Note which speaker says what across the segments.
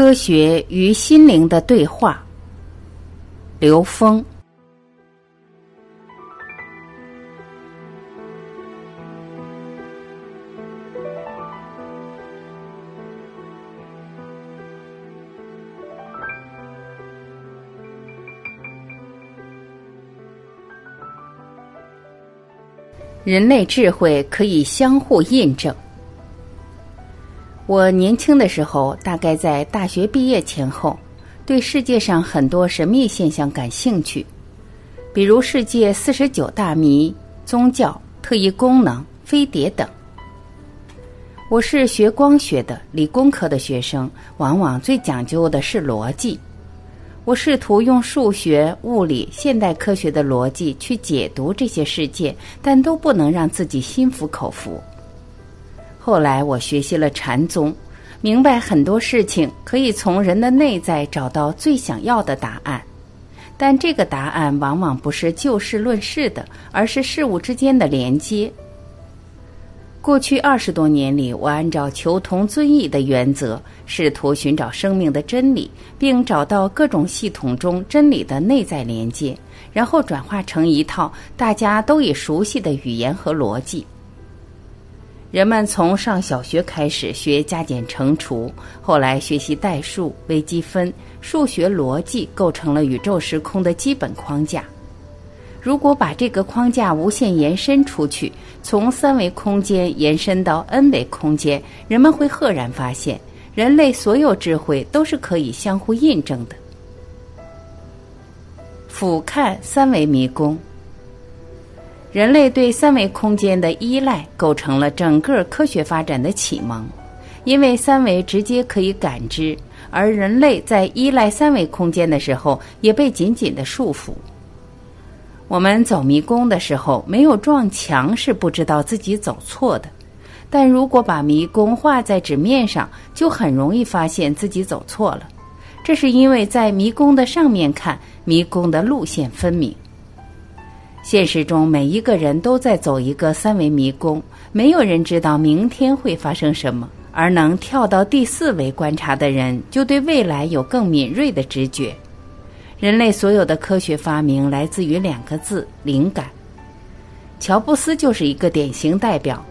Speaker 1: 科学与心灵的对话。刘峰。人类智慧可以相互印证。我年轻的时候，大概在大学毕业前后，对世界上很多神秘现象感兴趣，比如世界四十九大谜、宗教、特异功能、飞碟等。我是学光学的，理工科的学生，往往最讲究的是逻辑。我试图用数学、物理、现代科学的逻辑去解读这些世界，但都不能让自己心服口服。后来我学习了禅宗，明白很多事情可以从人的内在找到最想要的答案，但这个答案往往不是就事论事的，而是事物之间的连接。过去二十多年里，我按照求同尊异的原则，试图寻找生命的真理，并找到各种系统中真理的内在连接，然后转化成一套大家都已熟悉的语言和逻辑。人们从上小学开始学加减乘除，后来学习代数、微积分、数学逻辑，构成了宇宙时空的基本框架。如果把这个框架无限延伸出去，从三维空间延伸到 n 维空间，人们会赫然发现，人类所有智慧都是可以相互印证的。俯瞰三维迷宫。人类对三维空间的依赖构成了整个科学发展的启蒙，因为三维直接可以感知，而人类在依赖三维空间的时候也被紧紧的束缚。我们走迷宫的时候，没有撞墙是不知道自己走错的，但如果把迷宫画在纸面上，就很容易发现自己走错了。这是因为在迷宫的上面看，迷宫的路线分明。现实中，每一个人都在走一个三维迷宫，没有人知道明天会发生什么。而能跳到第四维观察的人，就对未来有更敏锐的直觉。人类所有的科学发明来自于两个字：灵感。乔布斯就是一个典型代表。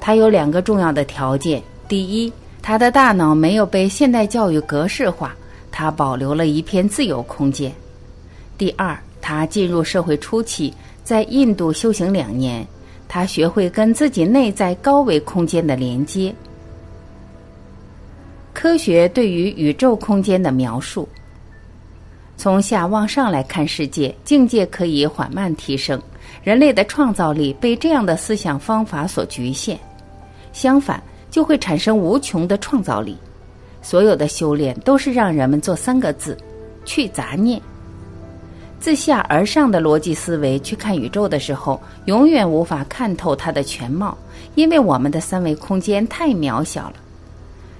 Speaker 1: 他有两个重要的条件：第一，他的大脑没有被现代教育格式化，他保留了一片自由空间；第二，他进入社会初期。在印度修行两年，他学会跟自己内在高维空间的连接。科学对于宇宙空间的描述，从下往上来看世界，境界可以缓慢提升。人类的创造力被这样的思想方法所局限，相反，就会产生无穷的创造力。所有的修炼都是让人们做三个字：去杂念。自下而上的逻辑思维去看宇宙的时候，永远无法看透它的全貌，因为我们的三维空间太渺小了。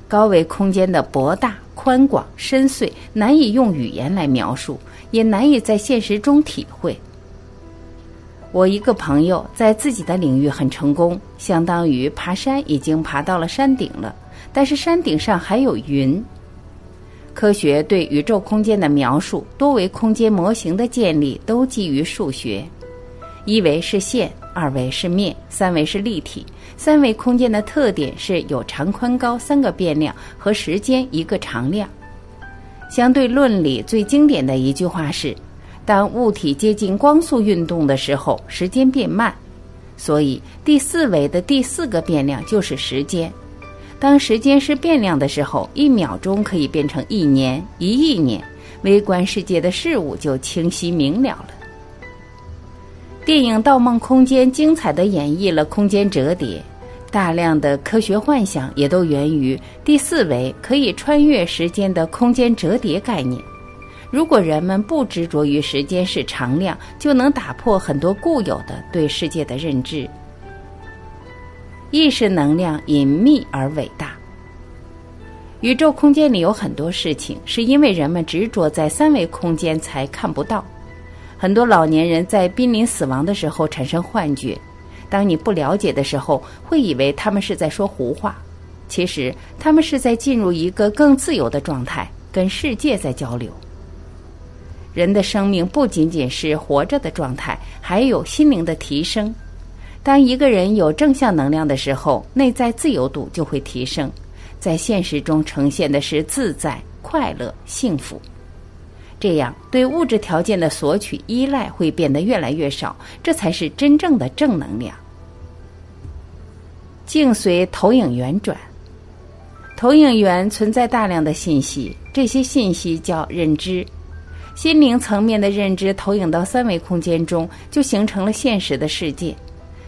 Speaker 1: 高维空间的博大、宽广、深邃，难以用语言来描述，也难以在现实中体会。我一个朋友在自己的领域很成功，相当于爬山已经爬到了山顶了，但是山顶上还有云。科学对宇宙空间的描述、多维空间模型的建立都基于数学。一维是线，二维是面，三维是立体。三维空间的特点是有长、宽、高三个变量和时间一个常量。相对论里最经典的一句话是：当物体接近光速运动的时候，时间变慢。所以第四维的第四个变量就是时间。当时间是变量的时候，一秒钟可以变成一年、一亿年，微观世界的事物就清晰明了了。电影《盗梦空间》精彩的演绎了空间折叠，大量的科学幻想也都源于第四维可以穿越时间的空间折叠概念。如果人们不执着于时间是常量，就能打破很多固有的对世界的认知。意识能量隐秘而伟大。宇宙空间里有很多事情，是因为人们执着在三维空间才看不到。很多老年人在濒临死亡的时候产生幻觉，当你不了解的时候，会以为他们是在说胡话。其实他们是在进入一个更自由的状态，跟世界在交流。人的生命不仅仅是活着的状态，还有心灵的提升。当一个人有正向能量的时候，内在自由度就会提升，在现实中呈现的是自在、快乐、幸福。这样，对物质条件的索取依赖会变得越来越少，这才是真正的正能量。境随投影源转，投影源存在大量的信息，这些信息叫认知。心灵层面的认知投影到三维空间中，就形成了现实的世界。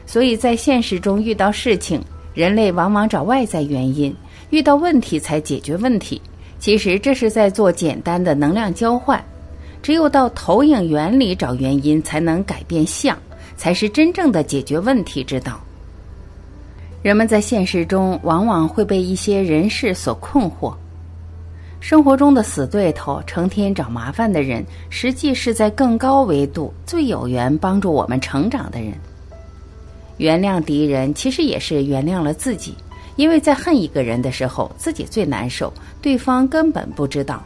Speaker 1: 所以在现实中遇到事情，人类往往找外在原因，遇到问题才解决问题。其实这是在做简单的能量交换。只有到投影源里找原因，才能改变相，才是真正的解决问题之道。人们在现实中往往会被一些人事所困惑。生活中的死对头，成天找麻烦的人，实际是在更高维度最有缘帮助我们成长的人。原谅敌人，其实也是原谅了自己，因为在恨一个人的时候，自己最难受，对方根本不知道。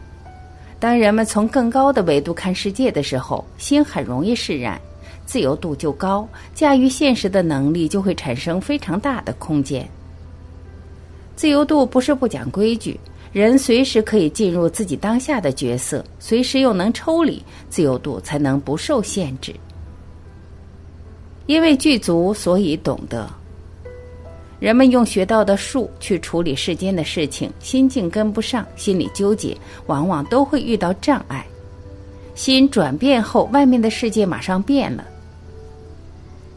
Speaker 1: 当人们从更高的维度看世界的时候，心很容易释然，自由度就高，驾驭现实的能力就会产生非常大的空间。自由度不是不讲规矩。人随时可以进入自己当下的角色，随时又能抽离，自由度才能不受限制。因为具足，所以懂得。人们用学到的术去处理世间的事情，心境跟不上，心里纠结，往往都会遇到障碍。心转变后，外面的世界马上变了。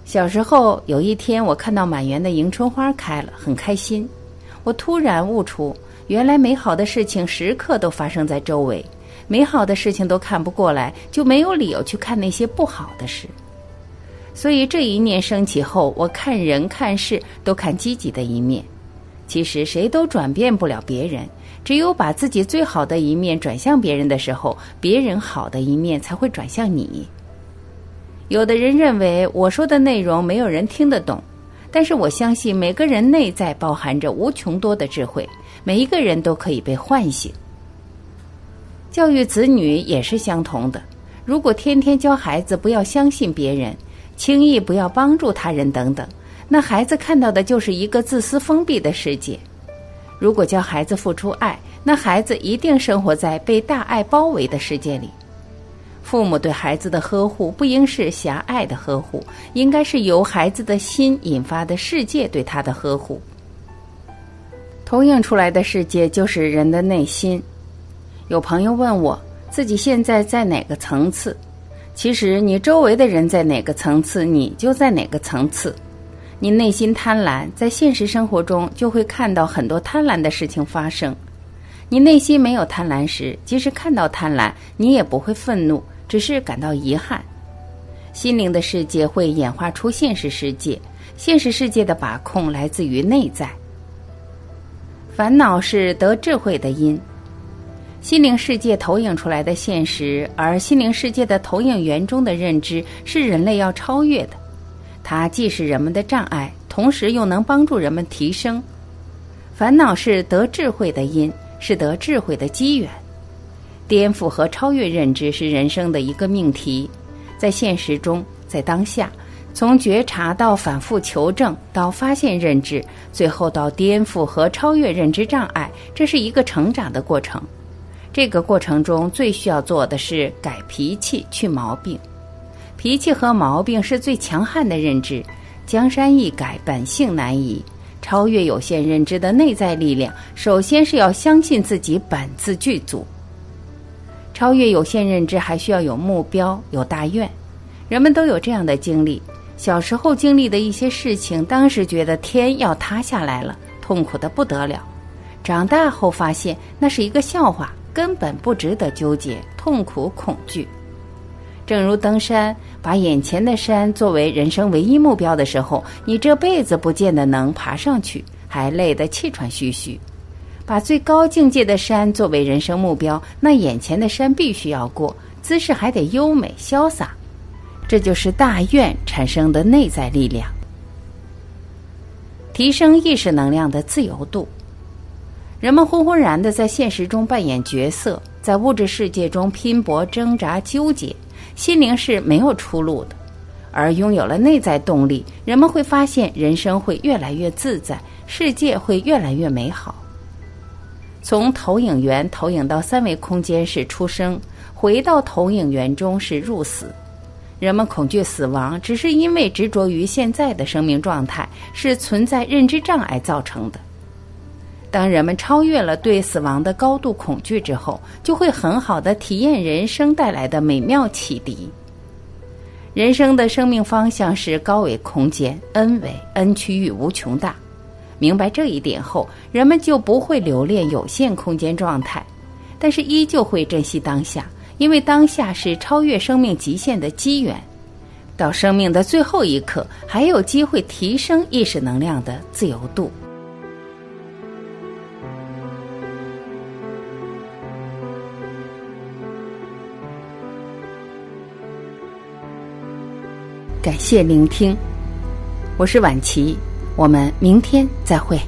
Speaker 1: 小时候有一天，我看到满园的迎春花开了，很开心。我突然悟出。原来美好的事情时刻都发生在周围，美好的事情都看不过来，就没有理由去看那些不好的事。所以这一念升起后，我看人看事都看积极的一面。其实谁都转变不了别人，只有把自己最好的一面转向别人的时候，别人好的一面才会转向你。有的人认为我说的内容没有人听得懂。但是我相信每个人内在包含着无穷多的智慧，每一个人都可以被唤醒。教育子女也是相同的。如果天天教孩子不要相信别人，轻易不要帮助他人等等，那孩子看到的就是一个自私封闭的世界。如果教孩子付出爱，那孩子一定生活在被大爱包围的世界里。父母对孩子的呵护不应是狭隘的呵护，应该是由孩子的心引发的世界对他的呵护。投影出来的世界就是人的内心。有朋友问我自己现在在哪个层次？其实你周围的人在哪个层次，你就在哪个层次。你内心贪婪，在现实生活中就会看到很多贪婪的事情发生。你内心没有贪婪时，即使看到贪婪，你也不会愤怒。只是感到遗憾，心灵的世界会演化出现实世界，现实世界的把控来自于内在。烦恼是得智慧的因，心灵世界投影出来的现实，而心灵世界的投影源中的认知是人类要超越的，它既是人们的障碍，同时又能帮助人们提升。烦恼是得智慧的因，是得智慧的机缘。颠覆和超越认知是人生的一个命题，在现实中，在当下，从觉察到反复求证，到发现认知，最后到颠覆和超越认知障碍，这是一个成长的过程。这个过程中最需要做的是改脾气、去毛病。脾气和毛病是最强悍的认知，江山易改，本性难移。超越有限认知的内在力量，首先是要相信自己本自具足。超越有限认知，还需要有目标、有大愿。人们都有这样的经历：小时候经历的一些事情，当时觉得天要塌下来了，痛苦的不得了；长大后发现那是一个笑话，根本不值得纠结、痛苦、恐惧。正如登山，把眼前的山作为人生唯一目标的时候，你这辈子不见得能爬上去，还累得气喘吁吁。把最高境界的山作为人生目标，那眼前的山必须要过，姿势还得优美潇洒。这就是大愿产生的内在力量，提升意识能量的自由度。人们浑浑然的在现实中扮演角色，在物质世界中拼搏、挣扎、纠结，心灵是没有出路的。而拥有了内在动力，人们会发现人生会越来越自在，世界会越来越美好。从投影源投影到三维空间是出生，回到投影源中是入死。人们恐惧死亡，只是因为执着于现在的生命状态，是存在认知障碍造成的。当人们超越了对死亡的高度恐惧之后，就会很好的体验人生带来的美妙启迪。人生的生命方向是高维空间，n 维 n 区域无穷大。明白这一点后，人们就不会留恋有限空间状态，但是依旧会珍惜当下，因为当下是超越生命极限的机缘。到生命的最后一刻，还有机会提升意识能量的自由度。感谢聆听，我是晚琪，我们明天再会。